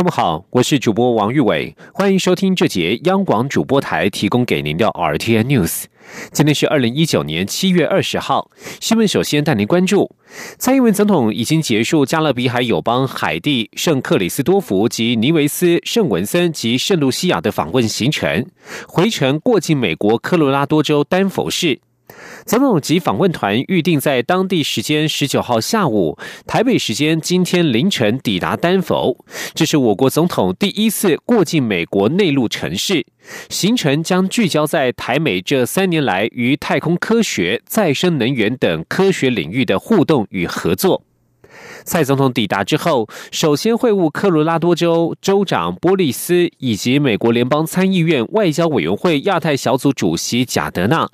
各位好，我是主播王玉伟，欢迎收听这节央广主播台提供给您的 RTN News。今天是二零一九年七月二十号，新闻首先带您关注：蔡英文总统已经结束加勒比海友邦海地、圣克里斯多福及尼维斯、圣文森及圣露西亚的访问行程，回程过境美国科罗拉多州丹佛市。总统及访问团预定在当地时间十九号下午，台北时间今天凌晨抵达丹佛。这是我国总统第一次过境美国内陆城市。行程将聚焦在台美这三年来与太空科学、再生能源等科学领域的互动与合作。蔡总统抵达之后，首先会晤科罗拉多州州长波利斯以及美国联邦参议院外交委员会亚太小组主席贾德纳。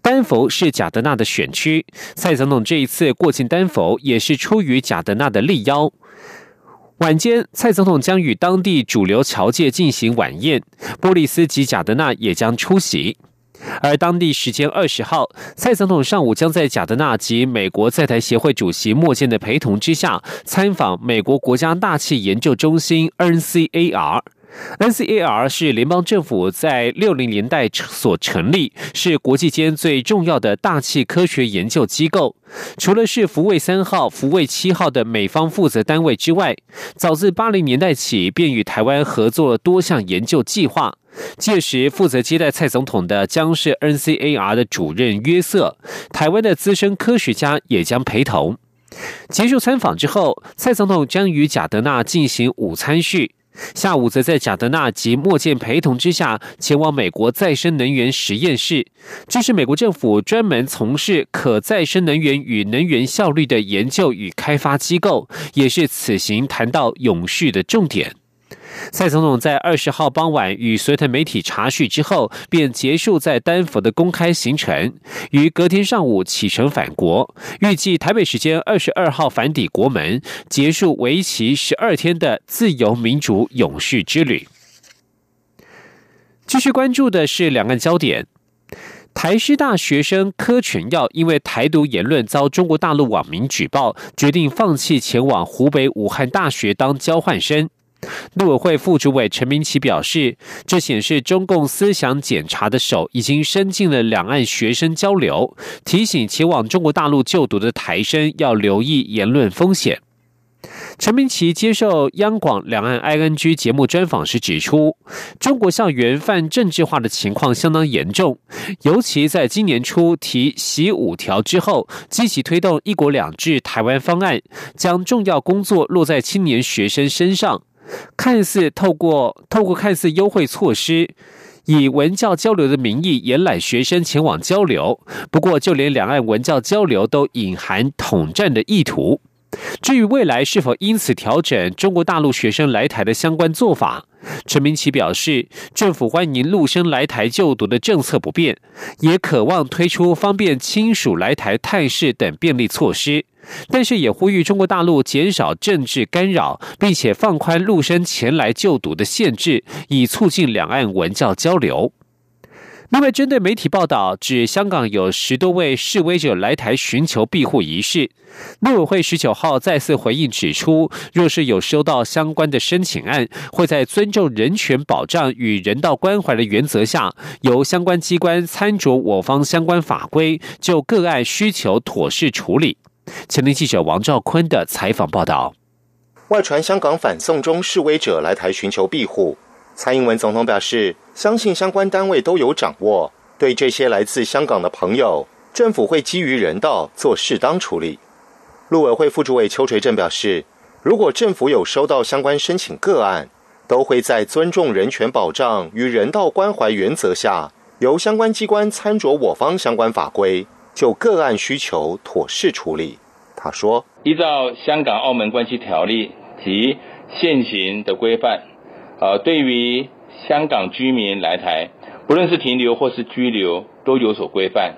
丹佛是贾德纳的选区，蔡总统这一次过境丹佛也是出于贾德纳的力邀。晚间，蔡总统将与当地主流侨界进行晚宴，波利斯及贾德纳也将出席。而当地时间二十号，蔡总统上午将在贾德纳及美国在台协会主席莫健的陪同之下，参访美国国家大气研究中心 （NCAR）。NCAR 是联邦政府在六零年代所成立，是国际间最重要的大气科学研究机构。除了是福卫三号、福卫七号的美方负责单位之外，早自八零年代起便与台湾合作多项研究计划。届时负责接待蔡总统的将是 NCAR 的主任约瑟，台湾的资深科学家也将陪同。结束参访之后，蔡总统将与贾德纳进行午餐叙。下午则在贾德纳及莫健陪同之下，前往美国再生能源实验室。这是美国政府专门从事可再生能源与能源效率的研究与开发机构，也是此行谈到永续的重点。蔡总统在二十号傍晚与随团媒体查叙之后，便结束在丹佛的公开行程，于隔天上午启程返国，预计台北时间二十二号返抵国门，结束为期十二天的自由民主永续之旅。继续关注的是两岸焦点，台师大学生柯全耀因为台独言论遭中国大陆网民举报，决定放弃前往湖北武汉大学当交换生。陆委会副主委陈明奇表示，这显示中共思想检查的手已经伸进了两岸学生交流，提醒前往中国大陆就读的台生要留意言论风险。陈明奇接受央广两岸 ING 节目专访时指出，中国校园泛政治化的情况相当严重，尤其在今年初提“习五条”之后，积极推动“一国两制”台湾方案，将重要工作落在青年学生身上。看似透过透过看似优惠措施，以文教交流的名义延揽学生前往交流，不过就连两岸文教交流都隐含统战的意图。至于未来是否因此调整中国大陆学生来台的相关做法，陈明奇表示，政府欢迎陆生来台就读的政策不变，也渴望推出方便亲属来台探视等便利措施。但是也呼吁中国大陆减少政治干扰，并且放宽陆生前来就读的限制，以促进两岸文教交流。另外，针对媒体报道指香港有十多位示威者来台寻求庇护一事，陆委会十九号再次回应指出，若是有收到相关的申请案，会在尊重人权保障与人道关怀的原则下，由相关机关参酌我方相关法规，就个案需求妥适处理。前天记者王兆坤的采访报道：外传香港反送中示威者来台寻求庇护，蔡英文总统表示，相信相关单位都有掌握，对这些来自香港的朋友，政府会基于人道做适当处理。陆委会副主委邱垂正表示，如果政府有收到相关申请个案，都会在尊重人权保障与人道关怀原则下，由相关机关参酌我方相关法规。就个案需求妥适处理，他说：“依照香港澳门关系条例及现行的规范，呃，对于香港居民来台，不论是停留或是居留，都有所规范。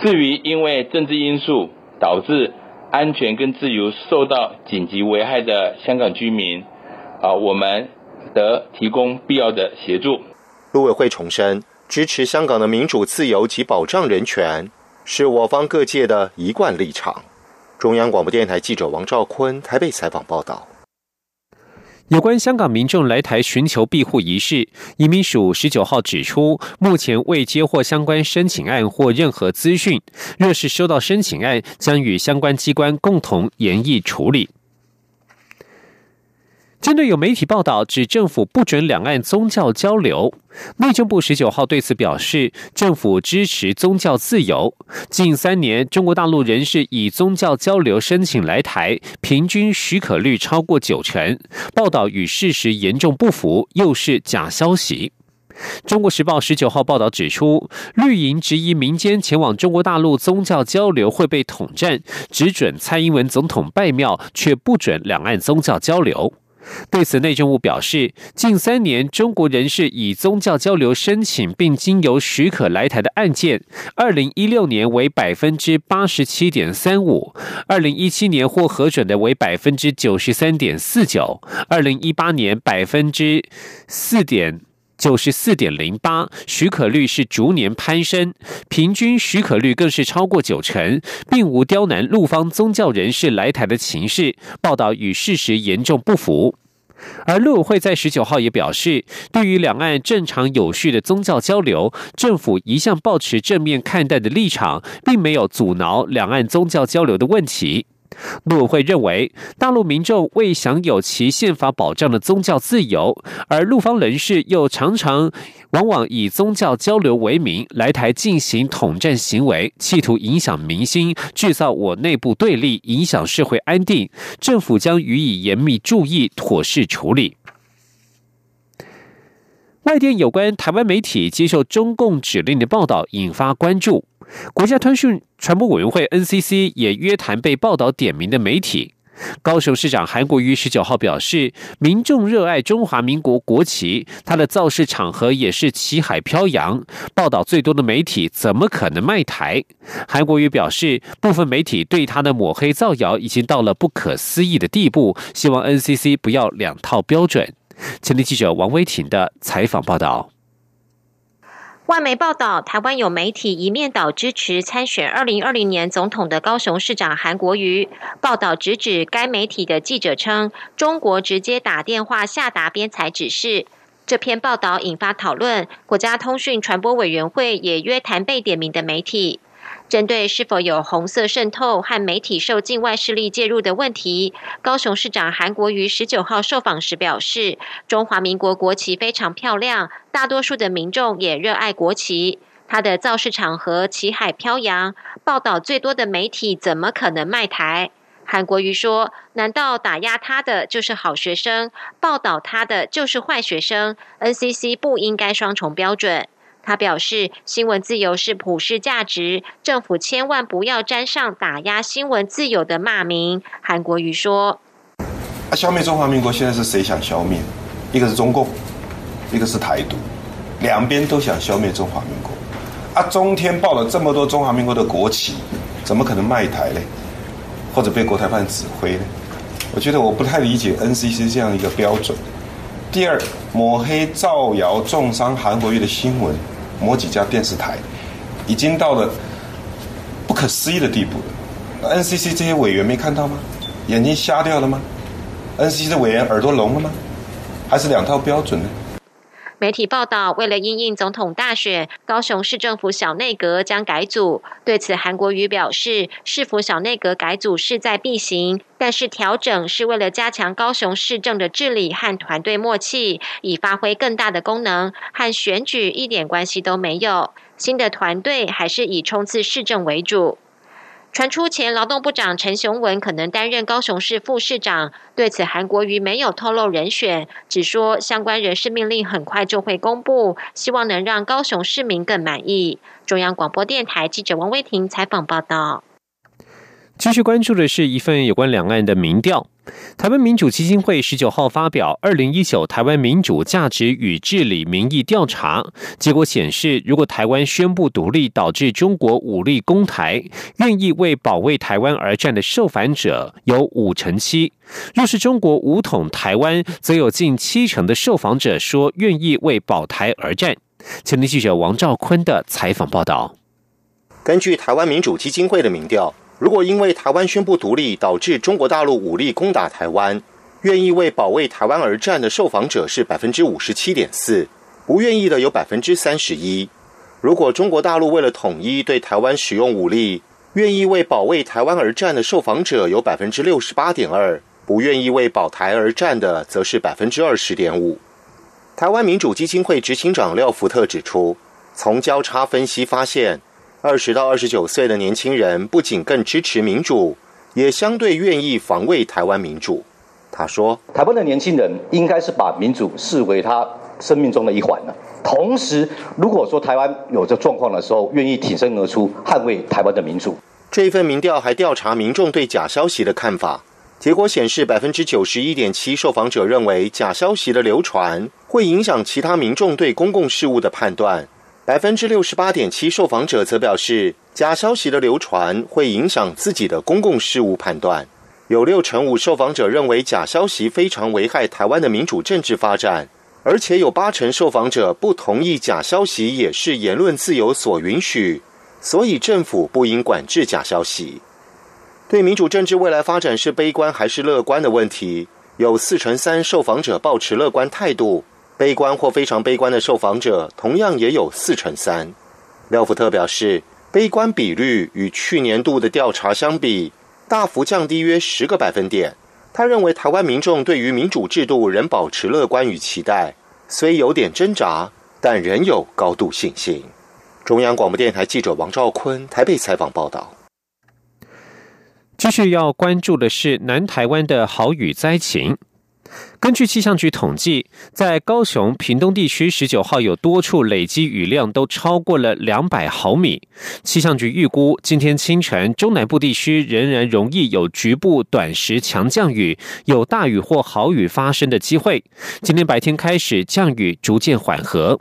至于因为政治因素导致安全跟自由受到紧急危害的香港居民，啊，我们得提供必要的协助。陆委会重申，支持香港的民主自由及保障人权，是我方各界的一贯立场。中央广播电台记者王兆坤台北采访报道。有关香港民众来台寻求庇护一事，移民署十九号指出，目前未接获相关申请案或任何资讯。若是收到申请案，将与相关机关共同研议处理。针对有媒体报道指政府不准两岸宗教交流，内政部十九号对此表示，政府支持宗教自由。近三年，中国大陆人士以宗教交流申请来台，平均许可率超过九成。报道与事实严重不符，又是假消息。中国时报十九号报道指出，绿营质疑民间前往中国大陆宗教交流会被统战，只准蔡英文总统拜庙，却不准两岸宗教交流。对此，内政部表示，近三年中国人士以宗教交流申请并经由许可来台的案件，二零一六年为百分之八十七点三五，二零一七年获核准的为百分之九十三点四九，二零一八年百分之四点九十四点零八，许可率是逐年攀升，平均许可率更是超过九成，并无刁难陆方宗教人士来台的情势，报道与事实严重不符。而陆委会在十九号也表示，对于两岸正常有序的宗教交流，政府一向保持正面看待的立场，并没有阻挠两岸宗教交流的问题。陆委会认为，大陆民众未享有其宪法保障的宗教自由，而陆方人士又常常往往以宗教交流为名来台进行统战行为，企图影响民心，制造我内部对立，影响社会安定。政府将予以严密注意，妥善处理。外电有关台湾媒体接受中共指令的报道引发关注。国家通讯传播委员会 NCC 也约谈被报道点名的媒体。高雄市长韩国瑜十九号表示，民众热爱中华民国国旗，他的造势场合也是旗海飘扬。报道最多的媒体怎么可能卖台？韩国瑜表示，部分媒体对他的抹黑造谣已经到了不可思议的地步，希望 NCC 不要两套标准。前天记者王威婷的采访报道。外媒报道，台湾有媒体一面倒支持参选二零二零年总统的高雄市长韩国瑜。报道直指该媒体的记者称，中国直接打电话下达编裁指示。这篇报道引发讨论，国家通讯传播委员会也约谈被点名的媒体。针对是否有红色渗透和媒体受境外势力介入的问题，高雄市长韩国瑜十九号受访时表示：“中华民国国旗非常漂亮，大多数的民众也热爱国旗。他的造势场合旗海飘扬，报道最多的媒体怎么可能卖台？”韩国瑜说：“难道打压他的就是好学生，报道他的就是坏学生？NCC 不应该双重标准。”他表示，新闻自由是普世价值，政府千万不要沾上打压新闻自由的骂名。韩国瑜说：“啊，消灭中华民国现在是谁想消灭？一个是中共，一个是台独，两边都想消灭中华民国。啊，中天报了这么多中华民国的国旗，怎么可能卖台呢？或者被国台办指挥呢？我觉得我不太理解 NCC 这样一个标准。第二，抹黑、造谣、重伤韩国瑜的新闻。”某几家电视台已经到了不可思议的地步了。NCC 这些委员没看到吗？眼睛瞎掉了吗？NCC 的委员耳朵聋了吗？还是两套标准呢？媒体报道，为了应应总统大选，高雄市政府小内阁将改组。对此，韩国瑜表示，市府小内阁改组势在必行，但是调整是为了加强高雄市政的治理和团队默契，以发挥更大的功能，和选举一点关系都没有。新的团队还是以冲刺市政为主。传出前劳动部长陈雄文可能担任高雄市副市长，对此韩国瑜没有透露人选，只说相关人事命令很快就会公布，希望能让高雄市民更满意。中央广播电台记者王威婷采访报道。继续关注的是一份有关两岸的民调。台湾民主基金会十九号发表《二零一九台湾民主价值与治理民意调查》，结果显示，如果台湾宣布独立导致中国武力攻台，愿意为保卫台湾而战的受访者有五成七；若是中国武统台湾，则有近七成的受访者说愿意为保台而战。前天记者王兆坤的采访报道。根据台湾民主基金会的民调。如果因为台湾宣布独立导致中国大陆武力攻打台湾，愿意为保卫台湾而战的受访者是百分之五十七点四，不愿意的有百分之三十一。如果中国大陆为了统一对台湾使用武力，愿意为保卫台湾而战的受访者有百分之六十八点二，不愿意为保台而战的则是百分之二十点五。台湾民主基金会执行长廖福特指出，从交叉分析发现。二十到二十九岁的年轻人不仅更支持民主，也相对愿意防卫台湾民主。他说：“台湾的年轻人应该是把民主视为他生命中的一环了。同时，如果说台湾有这状况的时候，愿意挺身而出捍卫台湾的民主。”这一份民调还调查民众对假消息的看法，结果显示，百分之九十一点七受访者认为假消息的流传会影响其他民众对公共事务的判断。百分之六十八点七受访者则表示，假消息的流传会影响自己的公共事务判断。有六成五受访者认为假消息非常危害台湾的民主政治发展，而且有八成受访者不同意假消息也是言论自由所允许，所以政府不应管制假消息。对民主政治未来发展是悲观还是乐观的问题，有四成三受访者保持乐观态度。悲观或非常悲观的受访者同样也有四成三。廖福特表示，悲观比率与去年度的调查相比，大幅降低约十个百分点。他认为，台湾民众对于民主制度仍保持乐观与期待，虽有点挣扎，但仍有高度信心。中央广播电台记者王兆坤台北采访报道。继续要关注的是南台湾的豪雨灾情。根据气象局统计，在高雄、屏东地区，十九号有多处累积雨量都超过了两百毫米。气象局预估，今天清晨中南部地区仍然容易有局部短时强降雨，有大雨或豪雨发生的机会。今天白天开始降雨逐渐缓和。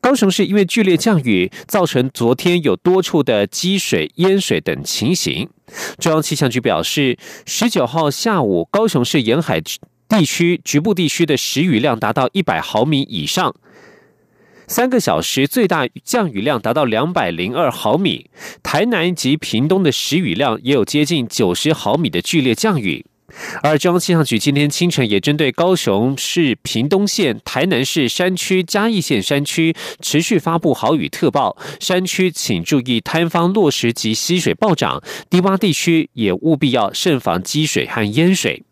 高雄市因为剧烈降雨，造成昨天有多处的积水、淹水等情形。中央气象局表示，十九号下午高雄市沿海。地区局部地区的时雨量达到一百毫米以上，三个小时最大降雨量达到两百零二毫米。台南及屏东的时雨量也有接近九十毫米的剧烈降雨。而中央气象局今天清晨也针对高雄市、屏东县、台南市山区、嘉义县山区持续发布豪雨特报，山区请注意坍方落石及溪水暴涨，低洼地区也务必要慎防积水和淹水。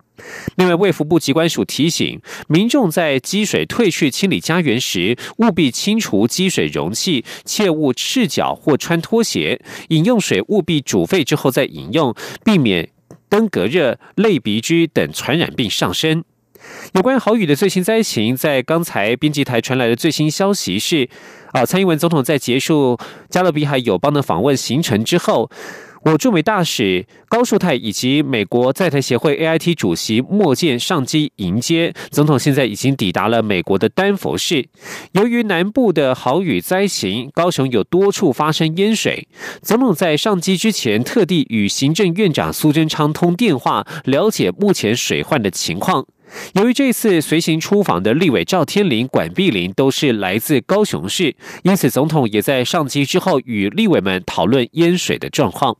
另外，卫福部机关署提醒民众，在积水退去清理家园时，务必清除积水容器，切勿赤脚或穿拖鞋。饮用水务必煮沸之后再饮用，避免登革热、类鼻疽等传染病上升。有关豪雨的最新灾情，在刚才编辑台传来的最新消息是：啊，蔡英文总统在结束加勒比海友邦的访问行程之后。我驻美大使高树泰以及美国在台协会 AIT 主席莫健上机迎接总统，现在已经抵达了美国的丹佛市。由于南部的豪雨灾情，高雄有多处发生淹水。总统在上机之前，特地与行政院长苏贞昌通电话，了解目前水患的情况。由于这次随行出访的立委赵天麟、管碧林都是来自高雄市，因此总统也在上机之后与立委们讨论淹水的状况。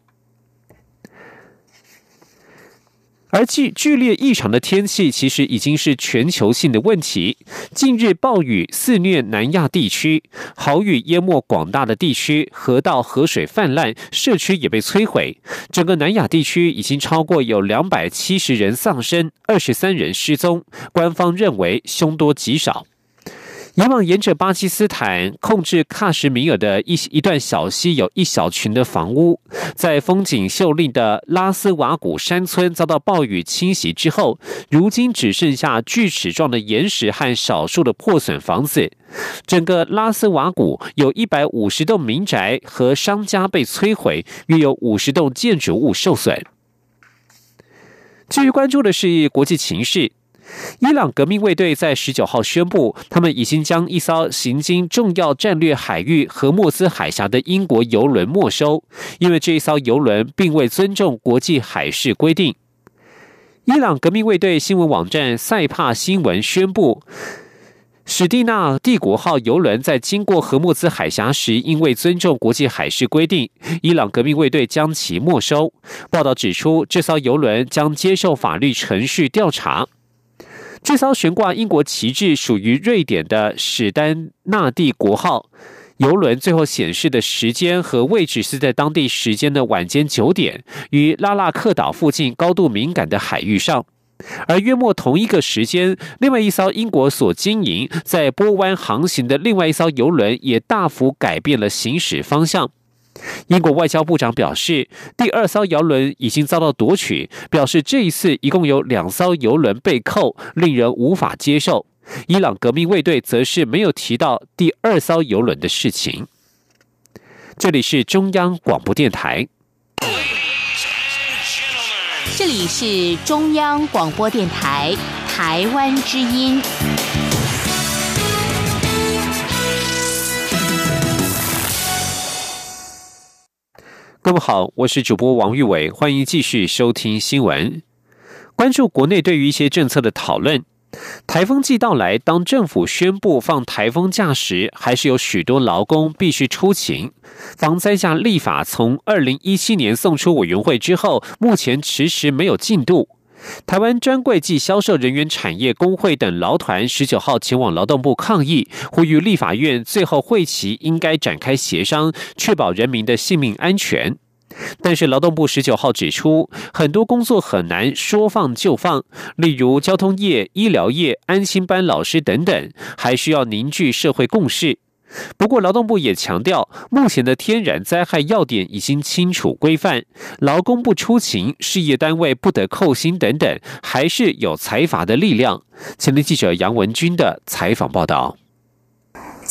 而剧剧烈异常的天气，其实已经是全球性的问题。近日暴雨肆虐南亚地区，豪雨淹没广大的地区，河道河水泛滥，社区也被摧毁。整个南亚地区已经超过有两百七十人丧生，二十三人失踪。官方认为凶多吉少。以往沿着巴基斯坦控制喀什米尔的一一段小溪，有一小群的房屋，在风景秀丽的拉斯瓦古山村遭到暴雨侵袭之后，如今只剩下锯齿状的岩石和少数的破损房子。整个拉斯瓦古有一百五十栋民宅和商家被摧毁，约有五十栋建筑物受损。继续关注的是国际情势。伊朗革命卫队在十九号宣布，他们已经将一艘行经重要战略海域和莫斯海峡的英国游轮没收，因为这一艘游轮并未尊重国际海事规定。伊朗革命卫队新闻网站塞帕新闻宣布，史蒂纳帝国号游轮在经过荷莫兹海峡时，因为尊重国际海事规定，伊朗革命卫队将其没收。报道指出，这艘游轮将接受法律程序调查。这艘悬挂英国旗帜、属于瑞典的史丹纳帝国号游轮，最后显示的时间和位置是在当地时间的晚间九点，于拉拉克岛附近高度敏感的海域上。而约莫同一个时间，另外一艘英国所经营在波湾航行的另外一艘游轮也大幅改变了行驶方向。英国外交部长表示，第二艘游轮已经遭到夺取，表示这一次一共有两艘游轮被扣，令人无法接受。伊朗革命卫队则是没有提到第二艘游轮的事情。这里是中央广播电台，这里是中央广播电台台湾之音。各位好，我是主播王玉伟，欢迎继续收听新闻。关注国内对于一些政策的讨论。台风季到来，当政府宣布放台风假时，还是有许多劳工必须出勤。防灾假立法从二零一七年送出委员会之后，目前迟迟没有进度。台湾专柜暨销售人员产业工会等劳团十九号前往劳动部抗议，呼吁立法院最后会期应该展开协商，确保人民的性命安全。但是劳动部十九号指出，很多工作很难说放就放，例如交通业、医疗业、安心班老师等等，还需要凝聚社会共识。不过，劳动部也强调，目前的天然灾害要点已经清楚规范，劳工不出勤，事业单位不得扣薪等等，还是有财阀的力量。前天记者杨文军的采访报道。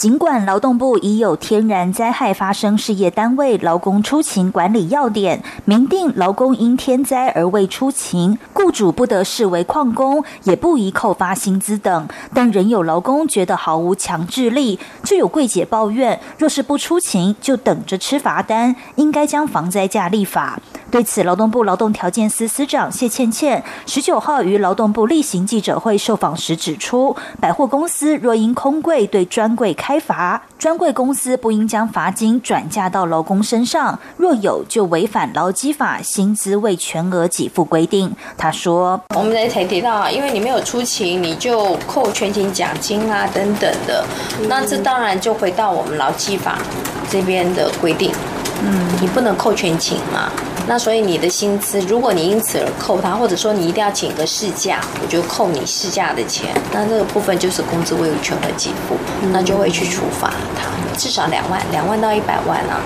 尽管劳动部已有天然灾害发生事业单位劳工出勤管理要点，明定劳工因天灾而未出勤，雇主不得视为旷工，也不宜扣发薪资等，但仍有劳工觉得毫无强制力。就有柜姐抱怨，若是不出勤，就等着吃罚单，应该将防灾假立法。对此，劳动部劳动条件司司长谢倩倩十九号于劳动部例行记者会受访时指出，百货公司若因空柜对专柜开开罚，专柜公司不应将罚金转嫁到劳工身上，若有就违反劳基法薪资未全额给付规定。他说：“我们才提到啊，因为你没有出勤，你就扣全勤奖金啊等等的，那这当然就回到我们劳基法这边的规定。嗯，你不能扣全勤嘛。”那所以你的薪资，如果你因此而扣他，或者说你一定要请个事假，我就扣你事假的钱。那这个部分就是工资未全额给付，那就会去处罚他，至少两万，两万到一百万啊。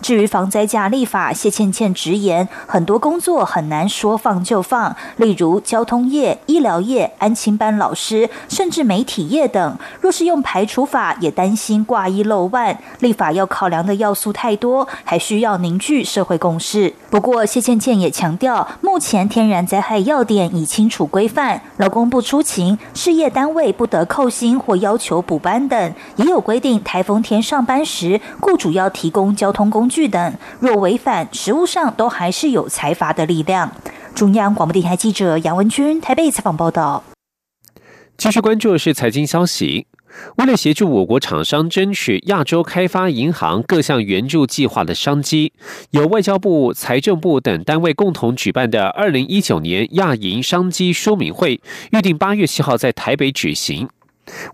至于防灾假立法，谢倩倩直言，很多工作很难说放就放，例如交通业、医疗业、安亲班老师，甚至媒体业等。若是用排除法，也担心挂一漏万。立法要考量的要素太多，还需要凝聚社会共识。不过，谢倩倩也强调，目前天然灾害要点已清楚规范，劳工不出勤，事业单位不得扣薪或要求补班等，也有规定，台风天上班时，雇主要提供交通工。具等，若违反，实务上都还是有财阀的力量。中央广播电台记者杨文君台北采访报道。继续关注的是财经消息。为了协助我国厂商争取亚洲开发银行各项援助计划的商机，由外交部、财政部等单位共同举办的二零一九年亚银商机说明会，预定八月七号在台北举行。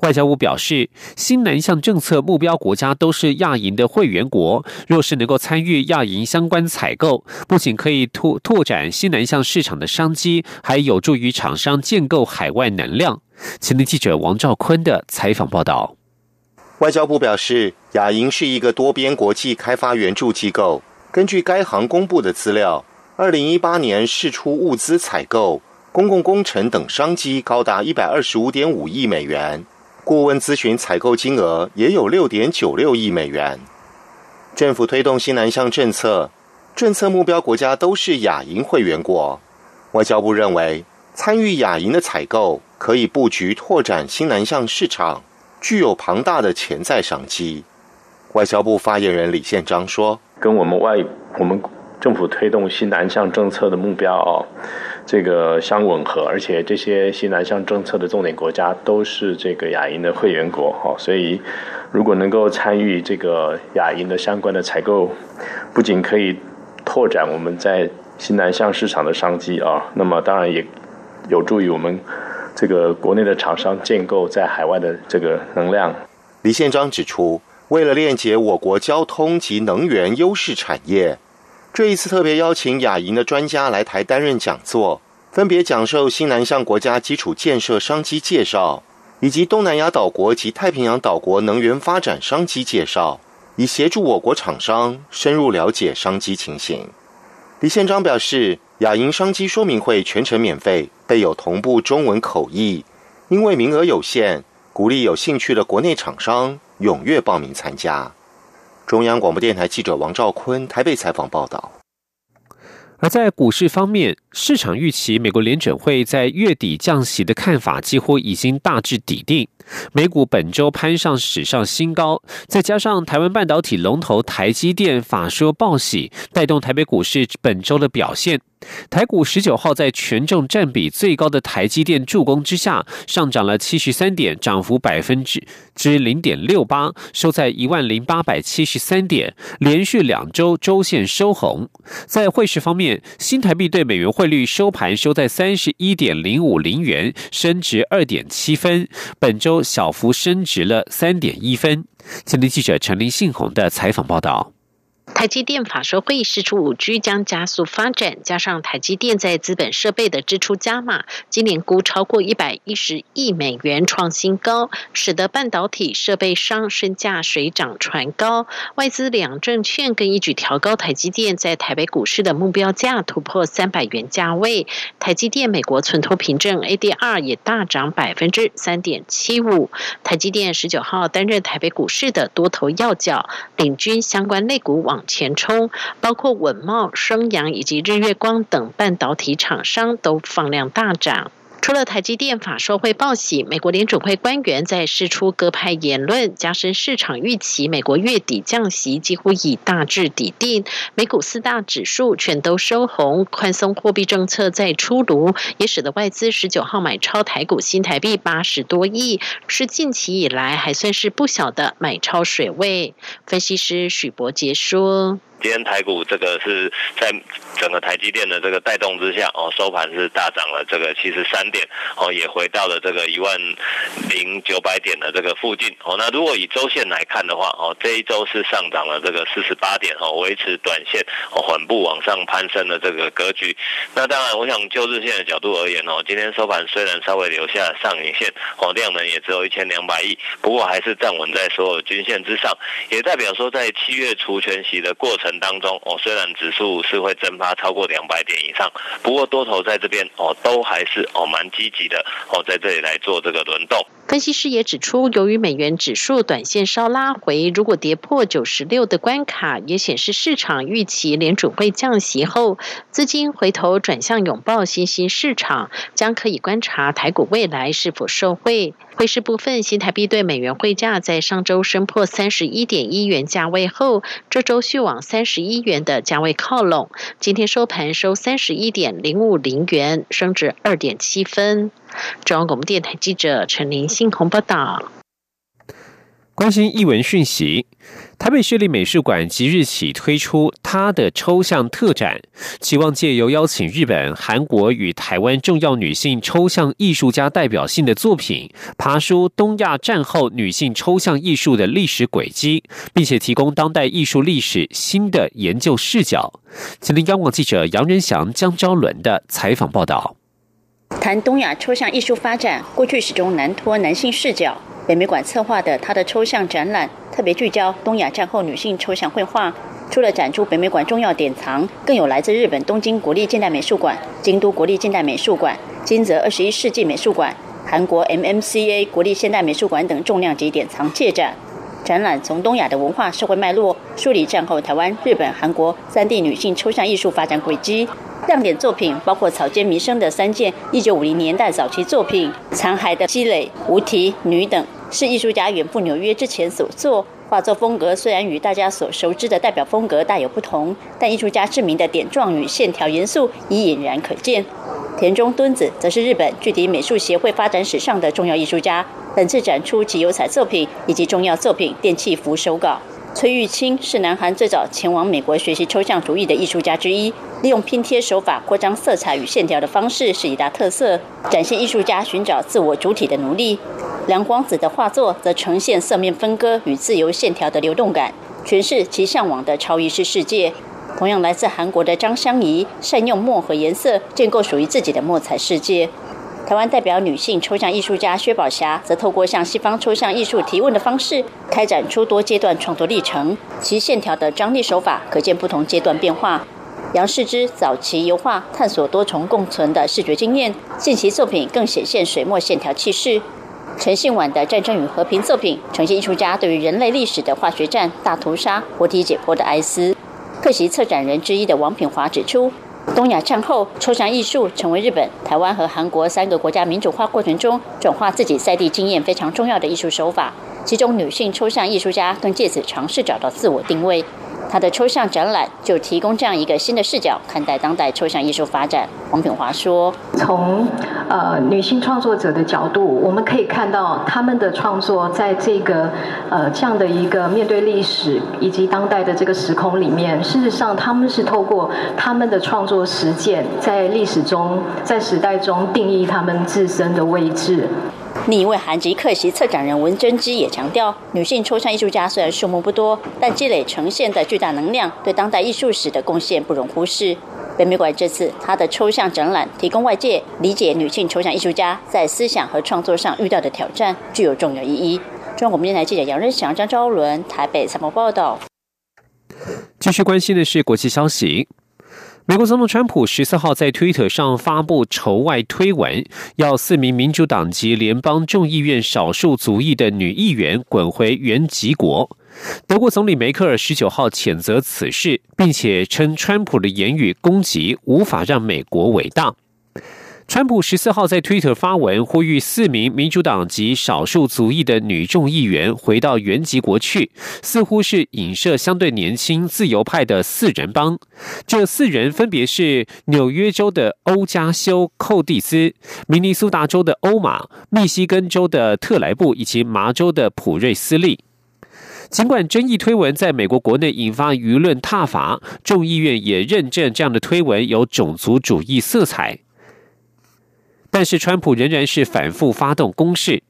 外交部表示，新南向政策目标国家都是亚银的会员国，若是能够参与亚银相关采购，不仅可以拓拓展新南向市场的商机，还有助于厂商建构海外能量。前天记者王兆坤的采访报道。外交部表示，亚银是一个多边国际开发援助机构。根据该行公布的资料，二零一八年试出物资采购、公共工程等商机高达一百二十五点五亿美元，顾问咨询采购金额也有六点九六亿美元。政府推动新南向政策，政策目标国家都是亚银会员国。外交部认为，参与亚银的采购可以布局拓展新南向市场，具有庞大的潜在商机。外交部发言人李宪章说：“跟我们外我们政府推动新南向政策的目标哦，这个相吻合，而且这些新南向政策的重点国家都是这个亚银的会员国哈，所以。”如果能够参与这个亚银的相关的采购，不仅可以拓展我们在新南向市场的商机啊，那么当然也有助于我们这个国内的厂商建构在海外的这个能量。李宪章指出，为了链接我国交通及能源优势产业，这一次特别邀请亚银的专家来台担任讲座，分别讲授新南向国家基础建设商机介绍。以及东南亚岛国及太平洋岛国能源发展商机介绍，以协助我国厂商深入了解商机情形。李宪章表示，亚银商机说明会全程免费，备有同步中文口译。因为名额有限，鼓励有兴趣的国内厂商踊跃报名参加。中央广播电台记者王兆坤台北采访报道。而在股市方面，市场预期美国联准会在月底降息的看法几乎已经大致底定。美股本周攀上史上新高，再加上台湾半导体龙头台积电法说报喜，带动台北股市本周的表现。台股十九号在权重占比最高的台积电助攻之下，上涨了七十三点，涨幅百分之之零点六八，收在一万零八百七十三点，连续两周周线收红。在汇市方面，新台币对美元汇率收盘收在三十一点零五零元，升值二点七分，本周小幅升值了三点一分。今天记者陈林信宏的采访报道。台积电法说会议释出五 G 将加速发展，加上台积电在资本设备的支出加码，今年估超过一百一十亿美元创新高，使得半导体设备商身价水涨船高。外资两证券更一举调高台积电在台北股市的目标价，突破三百元价位。台积电美国存托凭证 ADR 也大涨百分之三点七五。台积电十九号担任台北股市的多头要角，领军相关类股网。往前冲，包括稳茂、升阳以及日月光等半导体厂商都放量大涨。除了台积电法说会报喜，美国联准会官员在释出鸽派言论，加深市场预期。美国月底降息几乎已大致底定，美股四大指数全都收红，宽松货币政策再出炉，也使得外资十九号买超台股新台币八十多亿，是近期以来还算是不小的买超水位。分析师许博杰说。今天台股这个是在整个台积电的这个带动之下哦，收盘是大涨了这个七十三点哦，也回到了这个一万零九百点的这个附近哦。那如果以周线来看的话哦，这一周是上涨了这个四十八点哦，维持短线哦缓步往上攀升的这个格局。那当然，我想就日线的角度而言哦，今天收盘虽然稍微留下上影线哦，量能也只有一千两百亿，不过还是站稳在所有均线之上，也代表说在七月除权息的过程。当中哦，虽然指数是会蒸发超过两百点以上，不过多头在这边哦，都还是哦蛮积极的哦，在这里来做这个轮动。分析师也指出，由于美元指数短线稍拉回，如果跌破九十六的关卡，也显示市场预期联储会降息后，资金回头转向拥抱新兴市场，将可以观察台股未来是否受惠。汇市部分，新台币对美元汇价在上周升破三十一点一元价位后，这周续往三三十一元的价位靠拢。今天收盘收三十一点零五零元，升值二点七分。中央广播电台记者陈林信鸿报道。关心译文讯息，台北市立美术馆即日起推出它的抽象特展，期望借由邀请日本、韩国与台湾重要女性抽象艺术家代表性的作品，爬出东亚战后女性抽象艺术的历史轨迹，并且提供当代艺术历史新的研究视角。吉林央广记者杨仁祥、江昭伦的采访报道。谈东亚抽象艺术发展，过去始终难脱男性视角。北美馆策划的他的抽象展览，特别聚焦东亚战后女性抽象绘画。除了展出北美馆重要典藏，更有来自日本东京国立近代美术馆、京都国立近代美术馆、金泽二十一世纪美术馆、韩国 MMCA 国立现代美术馆等重量级典藏借展。展览从东亚的文化社会脉络，梳理战后台湾、日本、韩国三地女性抽象艺术发展轨迹。亮点作品包括草间弥生的三件一九五零年代早期作品，《残骸的积累》、《无题女》等，是艺术家远赴纽约之前所作。画作风格虽然与大家所熟知的代表风格大有不同，但艺术家知名的点状与线条元素已隐然可见。田中敦子则是日本具体美术协会发展史上的重要艺术家，本次展出其油彩作品以及重要作品电器服手稿。崔玉清是南韩最早前往美国学习抽象主义的艺术家之一，利用拼贴手法扩张色彩与线条的方式是一大特色，展现艺术家寻找自我主体的努力。梁光子的画作则呈现色面分割与自由线条的流动感，诠释其向往的超意识世界。同样来自韩国的张香怡，善用墨和颜色建构属于自己的墨彩世界。台湾代表女性抽象艺术家薛宝霞，则透过向西方抽象艺术提问的方式，开展出多阶段创作历程。其线条的张力手法可见不同阶段变化。杨世之早期油画探索多重共存的视觉经验，近期作品更显现水墨线条气势。陈信晚的《战争与和平》作品，呈现艺术家对于人类历史的化学战、大屠杀、活体解剖的哀思。客席策展人之一的王品华指出，东亚战后抽象艺术成为日本、台湾和韩国三个国家民主化过程中转化自己在地经验非常重要的艺术手法。其中，女性抽象艺术家更借此尝试找到自我定位。他的抽象展览就提供这样一个新的视角看待当代抽象艺术发展。王品华说：“从呃女性创作者的角度，我们可以看到他们的创作在这个呃这样的一个面对历史以及当代的这个时空里面，事实上他们是透过他们的创作实践，在历史中、在时代中定义他们自身的位置。”另一位韩籍客席策展人文贞基也强调，女性抽象艺术家虽然数目不多，但积累呈现的巨大能量，对当代艺术史的贡献不容忽视。北美馆这次他的抽象展览，提供外界理解女性抽象艺术家在思想和创作上遇到的挑战，具有重要意义。中国电台记者杨仁祥、张昭伦台北采访报道。继续关心的是国际消息。美国总统川普十四号在推特上发布仇外推文，要四名民主党籍联邦众议院少数族裔的女议员滚回原籍国。德国总理梅克尔十九号谴责此事，并且称川普的言语攻击无法让美国伟大。川普十四号在推特发文，呼吁四名民主党及少数族裔的女众议员回到原籍国去，似乎是影射相对年轻自由派的四人帮。这四人分别是纽约州的欧加修·寇蒂斯、明尼苏达州的欧马、密西根州的特莱布以及麻州的普瑞斯利。尽管争议推文在美国国内引发舆论挞伐，众议院也认证这样的推文有种族主义色彩。但是，川普仍然是反复发动攻势。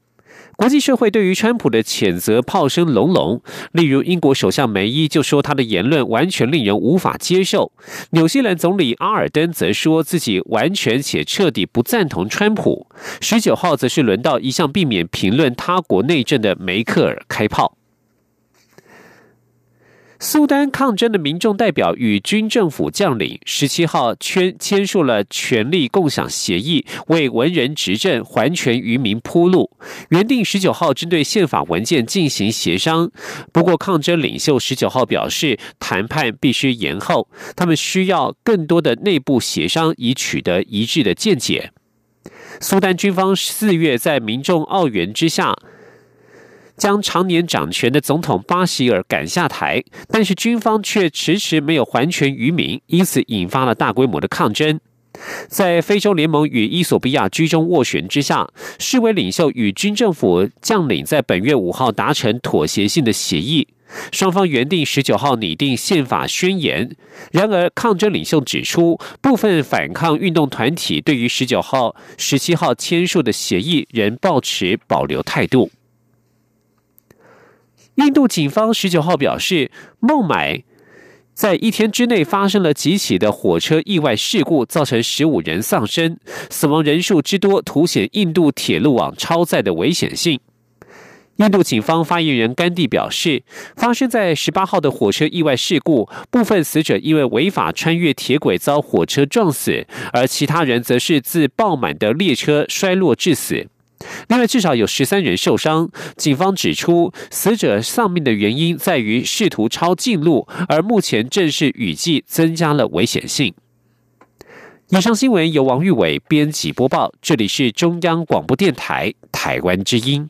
国际社会对于川普的谴责炮声隆隆。例如，英国首相梅伊就说他的言论完全令人无法接受。纽西兰总理阿尔登则说自己完全且彻底不赞同川普。十九号则是轮到一向避免评论他国内政的梅克尔开炮。苏丹抗争的民众代表与军政府将领十七号签签署了权力共享协议，为文人执政还权于民铺路。原定十九号针对宪法文件进行协商，不过抗争领袖十九号表示，谈判必须延后，他们需要更多的内部协商，以取得一致的见解。苏丹军方四月在民众奥援之下。将常年掌权的总统巴希尔赶下台，但是军方却迟迟没有还权于民，因此引发了大规模的抗争。在非洲联盟与伊索比亚居中斡旋之下，示威领袖与军政府将领在本月五号达成妥协性的协议，双方原定十九号拟定宪法宣言。然而，抗争领袖指出，部分反抗运动团体对于十九号、十七号签署的协议仍保持保留态度。印度警方十九号表示，孟买在一天之内发生了几起的火车意外事故，造成十五人丧生，死亡人数之多凸显印度铁路网超载的危险性。印度警方发言人甘地表示，发生在十八号的火车意外事故，部分死者因为违法穿越铁轨遭火车撞死，而其他人则是自爆满的列车摔落致死。另外，至少有十三人受伤。警方指出，死者丧命的原因在于试图抄近路，而目前正是雨季增加了危险性。以上新闻由王玉伟编辑播报，这里是中央广播电台台湾之音。